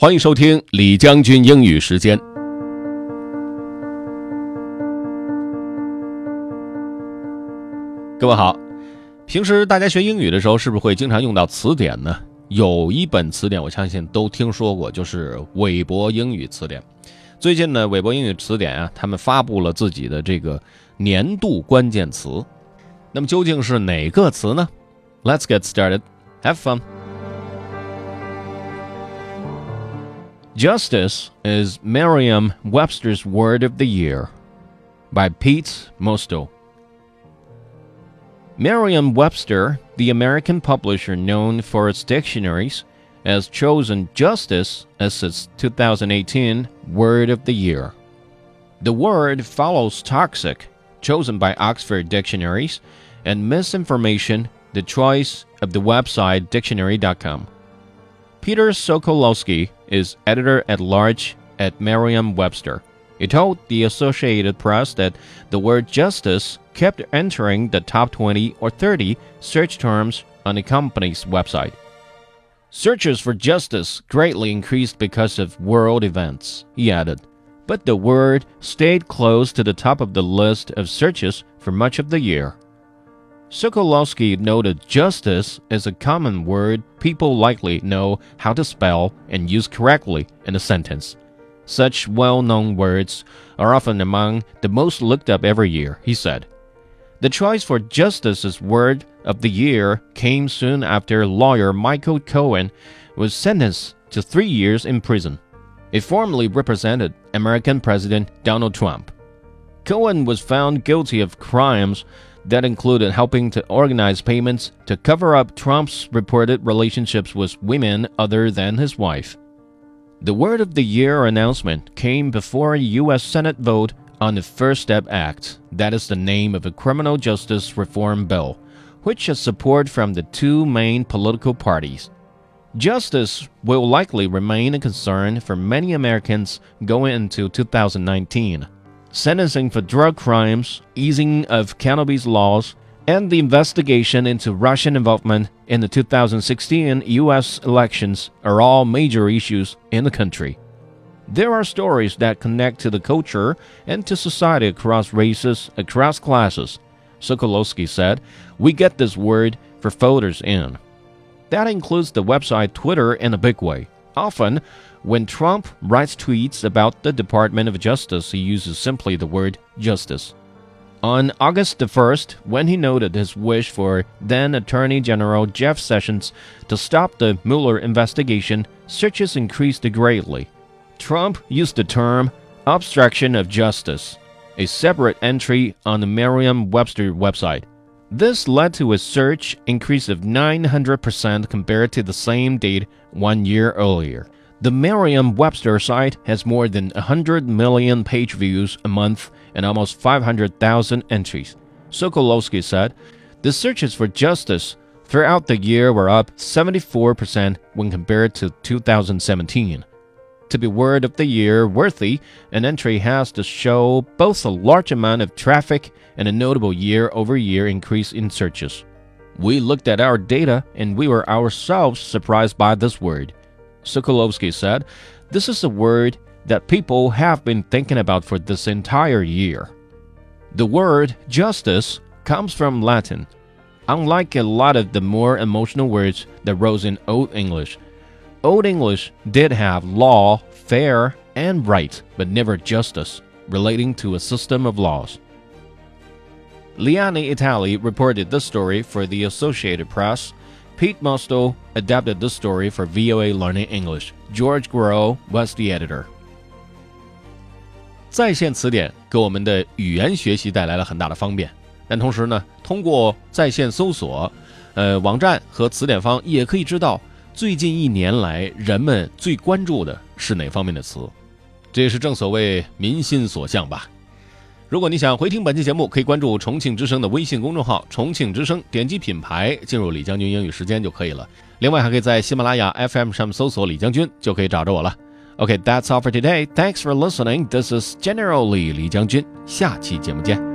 欢迎收听李将军英语时间。各位好，平时大家学英语的时候，是不是会经常用到词典呢？有一本词典，我相信都听说过，就是韦伯英语词典。最近呢，韦伯英语词典啊，他们发布了自己的这个年度关键词。那么究竟是哪个词呢？Let's get started. Have fun. Justice is Merriam Webster's Word of the Year by Pete Musto. Merriam Webster, the American publisher known for its dictionaries, has chosen justice as its 2018 Word of the Year. The word follows toxic, chosen by Oxford Dictionaries, and misinformation, the choice of the website dictionary.com. Peter Sokolowski is editor at large at Merriam Webster. He told the Associated Press that the word justice kept entering the top 20 or 30 search terms on the company's website. Searches for justice greatly increased because of world events, he added, but the word stayed close to the top of the list of searches for much of the year. Sokolowski noted justice is a common word people likely know how to spell and use correctly in a sentence. Such well known words are often among the most looked up every year, he said. The choice for Justice's Word of the Year came soon after lawyer Michael Cohen was sentenced to three years in prison. It formerly represented American President Donald Trump. Cohen was found guilty of crimes that included helping to organize payments to cover up Trump's reported relationships with women other than his wife. The Word of the Year announcement came before a U.S. Senate vote on the First Step Act, that is the name of a criminal justice reform bill, which has support from the two main political parties. Justice will likely remain a concern for many Americans going into 2019 sentencing for drug crimes, easing of cannabis laws, and the investigation into Russian involvement in the 2016 U.S. elections are all major issues in the country. There are stories that connect to the culture and to society across races, across classes. Sokolowski said, We get this word for voters in. That includes the website Twitter in a big way. Often, when Trump writes tweets about the Department of Justice, he uses simply the word justice. On August the 1st, when he noted his wish for then Attorney General Jeff Sessions to stop the Mueller investigation, searches increased greatly. Trump used the term obstruction of justice, a separate entry on the Merriam Webster website. This led to a search increase of 900% compared to the same date one year earlier. The Merriam Webster site has more than 100 million page views a month and almost 500,000 entries. Sokolowski said the searches for justice throughout the year were up 74% when compared to 2017. To be word of the year worthy, an entry has to show both a large amount of traffic and a notable year over year increase in searches. We looked at our data and we were ourselves surprised by this word. Sokolowski said, This is a word that people have been thinking about for this entire year. The word justice comes from Latin. Unlike a lot of the more emotional words that rose in Old English, Old English did have law, fair, and right, but never justice, relating to a system of laws. Leanne Italie reported this story for the Associated Press. Pete Musto adapted this story for VOA Learning English. George Grow was the editor. 在线词典给我们的语言学习带来了很大的方便，但同时呢，通过在线搜索，呃，网站和词典方也可以知道最近一年来人们最关注的是哪方面的词。这也是正所谓民心所向吧。如果你想回听本期节目，可以关注重庆之声的微信公众号“重庆之声”，点击品牌进入李将军英语时间就可以了。另外，还可以在喜马拉雅 FM 上搜索“李将军”，就可以找着我了。OK，that's all for today. Thanks for listening. This is General Li 李将军。下期节目见。